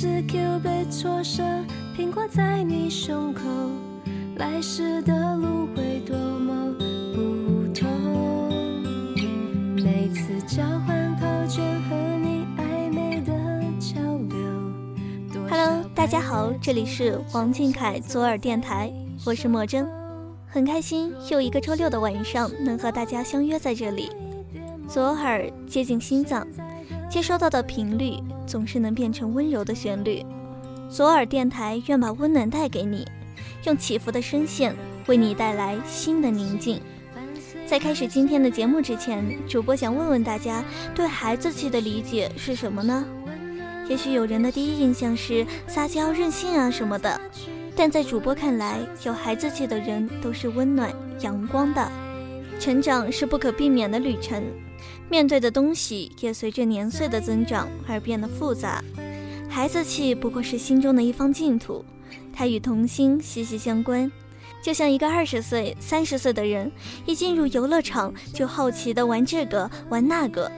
是 Q 被挫折，苹果在你胸口，来时的路会多么不同。每次交换考卷和你暧昧的交流。Hello，大家好，这里是王俊凯左耳电台，我是莫真，很开心又一个周六的晚上能和大家相约在这里。左耳接近心脏。接收到的频率总是能变成温柔的旋律。左耳电台愿把温暖带给你，用起伏的声线为你带来新的宁静。在开始今天的节目之前，主播想问问大家，对孩子气的理解是什么呢？也许有人的第一印象是撒娇、任性啊什么的，但在主播看来，有孩子气的人都是温暖、阳光的。成长是不可避免的旅程。面对的东西也随着年岁的增长而变得复杂，孩子气不过是心中的一方净土，它与童心息息相关。就像一个二十岁、三十岁的人，一进入游乐场就好奇的玩这个玩那个；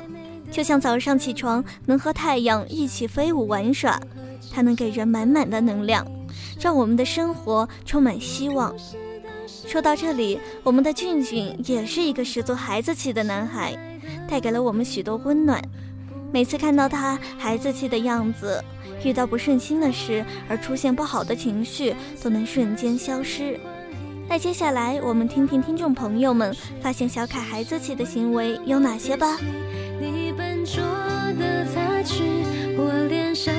就像早上起床能和太阳一起飞舞玩耍，它能给人满满的能量，让我们的生活充满希望。说到这里，我们的俊俊也是一个十足孩子气的男孩。带给了我们许多温暖。每次看到他孩子气的样子，遇到不顺心的事而出现不好的情绪，都能瞬间消失。那接下来，我们听听听众朋友们发现小凯孩子气的行为有哪些吧。你笨拙的擦去我脸上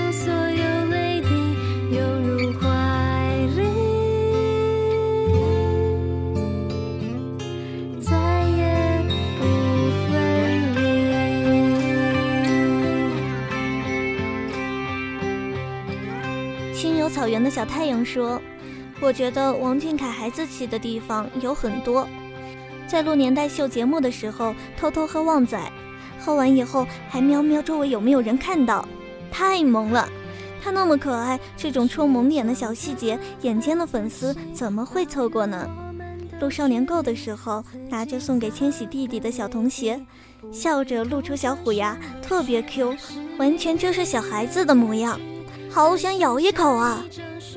草原的小太阳说：“我觉得王俊凯孩子气的地方有很多。在录年代秀节目的时候，偷偷喝旺仔，喝完以后还瞄瞄周围有没有人看到，太萌了。他那么可爱，这种戳萌点的小细节，眼尖的粉丝怎么会错过呢？录少年购的时候，拿着送给千玺弟弟的小童鞋，笑着露出小虎牙，特别 Q，完全就是小孩子的模样。”好想咬一口啊！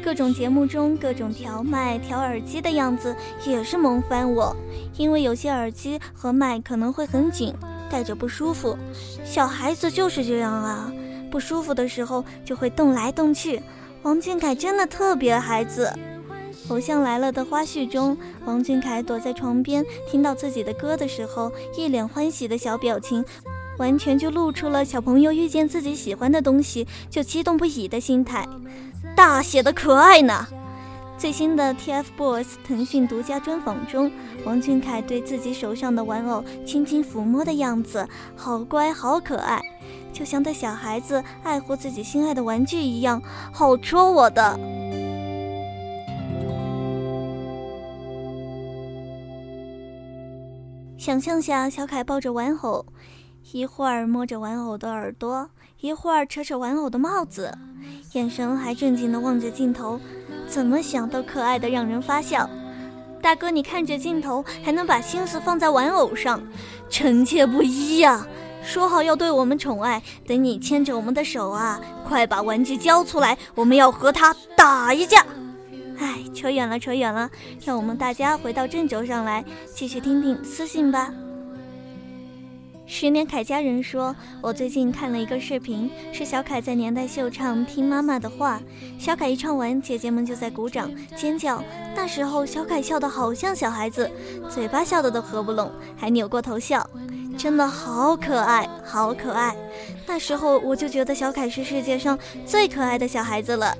各种节目中各种调麦、调耳机的样子也是萌翻我，因为有些耳机和麦可能会很紧，戴着不舒服。小孩子就是这样啊，不舒服的时候就会动来动去。王俊凯真的特别孩子。偶像来了的花絮中，王俊凯躲在床边，听到自己的歌的时候，一脸欢喜的小表情。完全就露出了小朋友遇见自己喜欢的东西就激动不已的心态，大写的可爱呢。最新的 TFBOYS 腾讯独家专访中，王俊凯对自己手上的玩偶轻轻抚摸的样子，好乖好可爱，就像对小孩子爱护自己心爱的玩具一样，好戳我的。想象下，小凯抱着玩偶。一会儿摸着玩偶的耳朵，一会儿扯扯玩偶的帽子，眼神还正经地望着镜头，怎么想都可爱的让人发笑。大哥，你看着镜头还能把心思放在玩偶上，臣妾不依呀！说好要对我们宠爱，等你牵着我们的手啊，快把玩具交出来，我们要和他打一架。哎，扯远了，扯远了，让我们大家回到正轴上来，继续听听私信吧。十年凯家人说：“我最近看了一个视频，是小凯在年代秀唱《听妈妈的话》。小凯一唱完，姐姐们就在鼓掌尖叫。那时候小凯笑得好像小孩子，嘴巴笑得都合不拢，还扭过头笑，真的好可爱，好可爱。那时候我就觉得小凯是世界上最可爱的小孩子了。”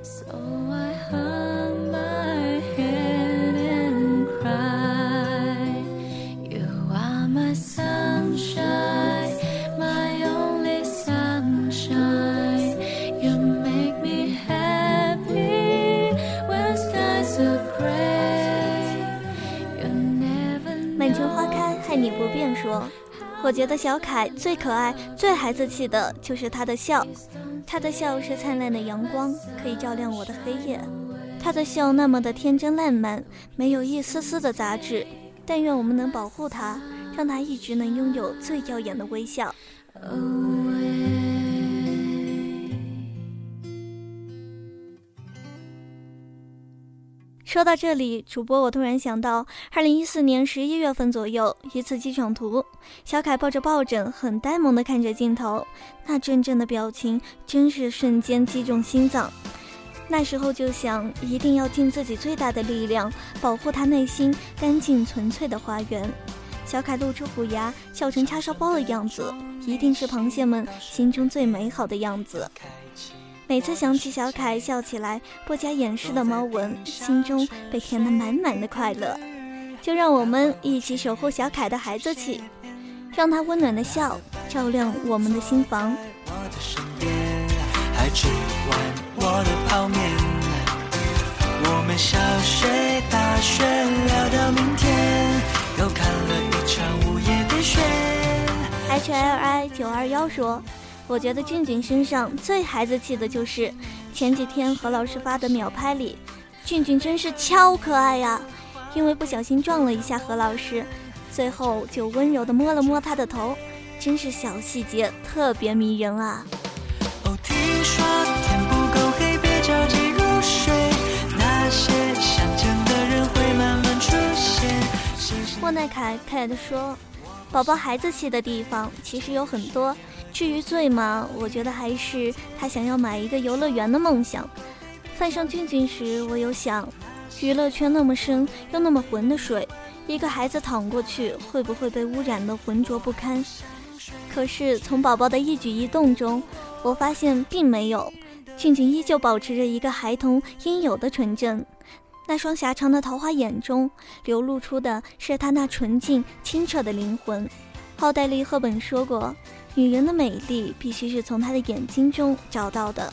我觉得小凯最可爱、最孩子气的就是他的笑。他的笑是灿烂的阳光，可以照亮我的黑夜。他的笑那么的天真烂漫，没有一丝丝的杂质。但愿我们能保护他，让他一直能拥有最耀眼的微笑。说到这里，主播我突然想到，二零一四年十一月份左右一次机场图，小凯抱着抱枕，很呆萌的看着镜头，那阵阵的表情，真是瞬间击中心脏。那时候就想，一定要尽自己最大的力量，保护他内心干净纯粹的花园。小凯露出虎牙，笑成叉烧包的样子，一定是螃蟹们心中最美好的样子。每次想起小凯笑起来不加掩饰的猫纹，心中被填得满满的快乐。就让我们一起守护小凯的孩子气，让他温暖的笑照亮我们的心房。我的身边还吃完我的泡面，我们小学大学聊到明天，又看了一场午夜的雪。H L I 九二幺说。我觉得俊俊身上最孩子气的就是前几天何老师发的秒拍里，俊俊真是超可爱呀！因为不小心撞了一下何老师，最后就温柔的摸了摸他的头，真是小细节特别迷人啊！哦，听说天不够黑，别着急入睡，那些想见的人会慢慢出现。莫奈凯凯的说，宝宝孩子气的地方其实有很多。至于最嘛，我觉得还是他想要买一个游乐园的梦想。犯上俊俊时，我有想，娱乐圈那么深又那么浑的水，一个孩子躺过去，会不会被污染的浑浊不堪？可是从宝宝的一举一动中，我发现并没有，俊俊依旧保持着一个孩童应有的纯真。那双狭长的桃花眼中，流露出的是他那纯净清澈的灵魂。奥黛丽·赫本说过。女人的美丽必须是从她的眼睛中找到的，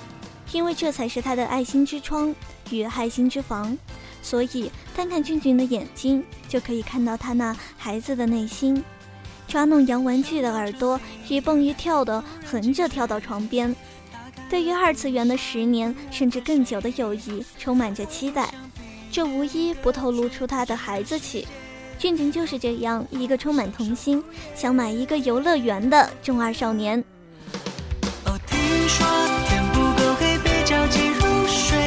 因为这才是她的爱心之窗与爱心之房。所以，单看俊俊的眼睛，就可以看到他那孩子的内心。抓弄洋玩具的耳朵，一蹦一跳的横着跳到床边。对于二次元的十年甚至更久的友谊，充满着期待。这无一不透露出他的孩子气。俊俊就是这样一个充满童心、想买一个游乐园的中二少年。哦，听说天不够黑，别着急入睡，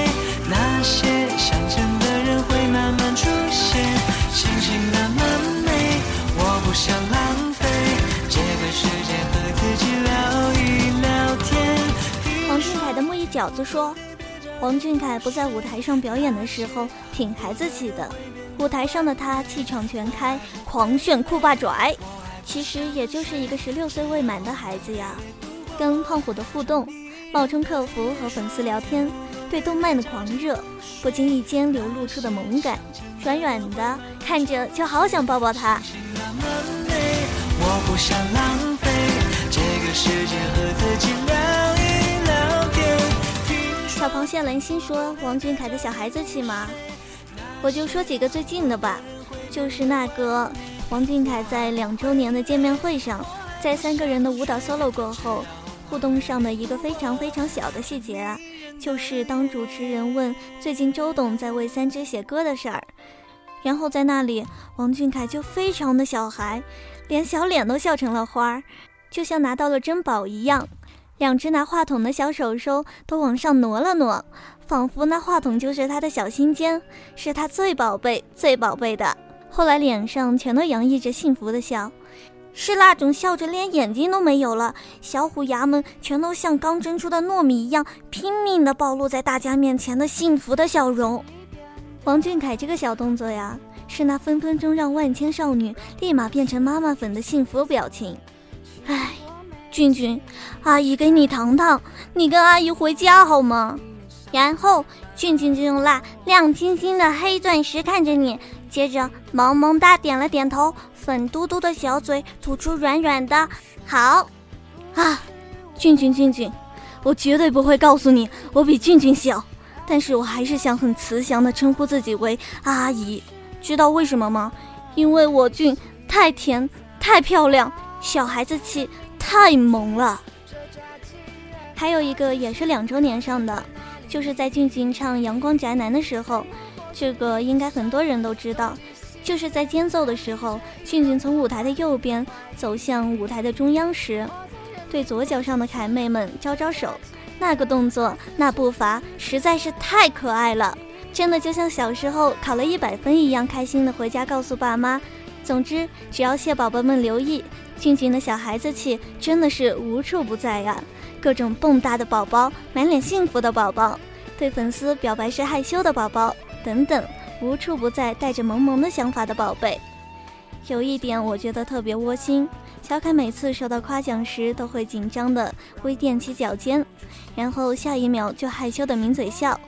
那些想见的人会慢慢出现。星星那么美，我不想浪费这个时间和自己聊一聊天。王俊凯的木易饺子说，王俊凯不在舞台上表演的时候，挺孩子气的。舞台上的他气场全开，狂炫酷霸拽，其实也就是一个十六岁未满的孩子呀。跟胖虎的互动，冒充客服和粉丝聊天，对动漫的狂热，不经意间流露出的萌感，软软的，看着就好想抱抱他。小螃蟹兰心说：“王俊凯的小孩子气吗？”我就说几个最近的吧，就是那个王俊凯在两周年的见面会上，在三个人的舞蹈 solo 过后，互动上的一个非常非常小的细节啊，就是当主持人问最近周董在为三只写歌的事儿，然后在那里王俊凯就非常的小孩，连小脸都笑成了花儿，就像拿到了珍宝一样，两只拿话筒的小手手都往上挪了挪。仿佛那话筒就是他的小心尖，是他最宝贝、最宝贝的。后来脸上全都洋溢着幸福的笑，是那种笑着连眼睛都没有了，小虎牙们全都像刚蒸出的糯米一样拼命地暴露在大家面前的幸福的笑容。王俊凯这个小动作呀，是那分分钟让万千少女立马变成妈妈粉的幸福表情。唉，俊俊，阿姨给你糖糖，你跟阿姨回家好吗？然后俊俊就用那亮晶晶的黑钻石看着你，接着萌萌哒点了点头，粉嘟嘟的小嘴吐出软软的好。啊，俊俊俊俊，我绝对不会告诉你我比俊俊小，但是我还是想很慈祥的称呼自己为阿姨，知道为什么吗？因为我俊太甜太漂亮，小孩子气太萌了。还有一个也是两周年上的。就是在俊俊唱《阳光宅男》的时候，这个应该很多人都知道。就是在间奏的时候，俊俊从舞台的右边走向舞台的中央时，对左脚上的凯妹们招招手，那个动作，那步伐实在是太可爱了。真的就像小时候考了一百分一样开心的回家告诉爸妈。总之，只要蟹宝宝们留意，俊俊的小孩子气真的是无处不在呀！各种蹦跶的宝宝，满脸幸福的宝宝，对粉丝表白时害羞的宝宝，等等，无处不在带着萌萌的想法的宝贝。有一点我觉得特别窝心，小凯每次受到夸奖时都会紧张的微踮起脚尖，然后下一秒就害羞的抿嘴笑。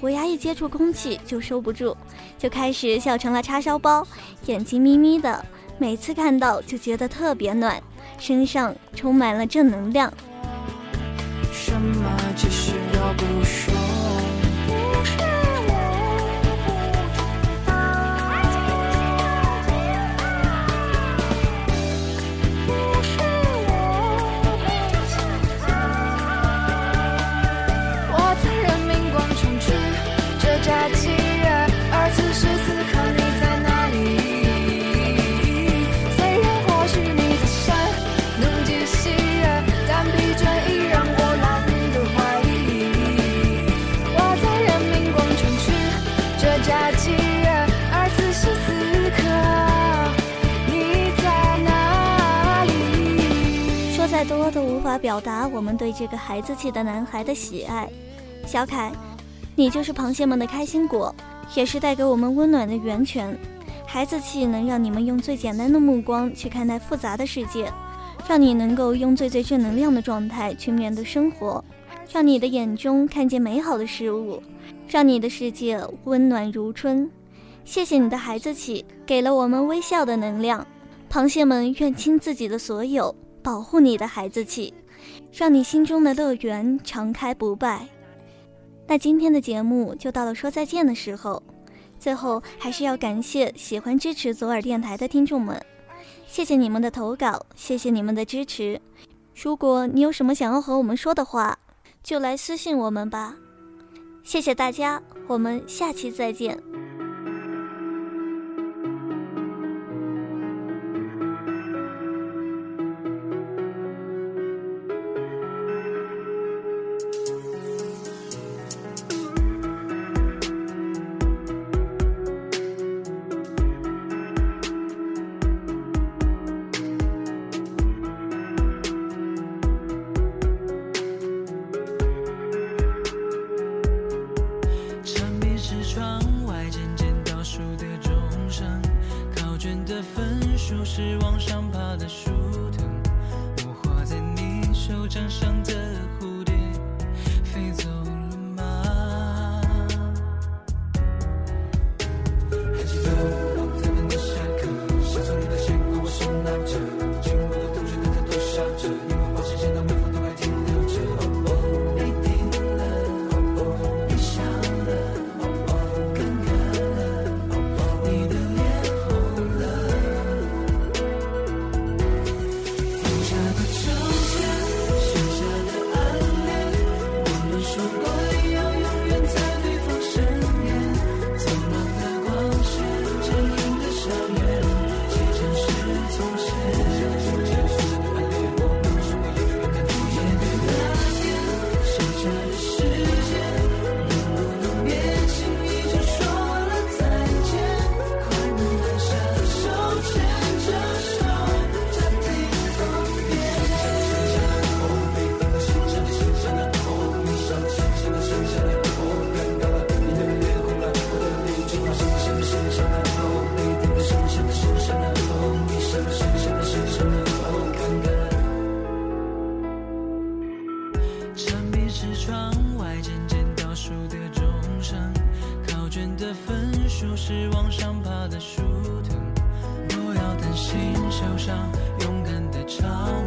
虎牙一接触空气就收不住，就开始笑成了叉烧包，眼睛眯眯的，每次看到就觉得特别暖，身上充满了正能量。什么只是要不说再。多都无法表达我们对这个孩子气的男孩的喜爱。小凯，你就是螃蟹们的开心果，也是带给我们温暖的源泉。孩子气能让你们用最简单的目光去看待复杂的世界，让你能够用最最正能量的状态去面对生活，让你的眼中看见美好的事物，让你的世界温暖如春。谢谢你的孩子气，给了我们微笑的能量。螃蟹们愿倾自己的所有。保护你的孩子气，让你心中的乐园常开不败。那今天的节目就到了说再见的时候，最后还是要感谢喜欢支持左耳电台的听众们，谢谢你们的投稿，谢谢你们的支持。如果你有什么想要和我们说的话，就来私信我们吧。谢谢大家，我们下期再见。来渐渐倒数的钟声考卷的分数是往上爬的树藤我画在你手掌上的蝴蝶飞走受伤，勇敢的唱。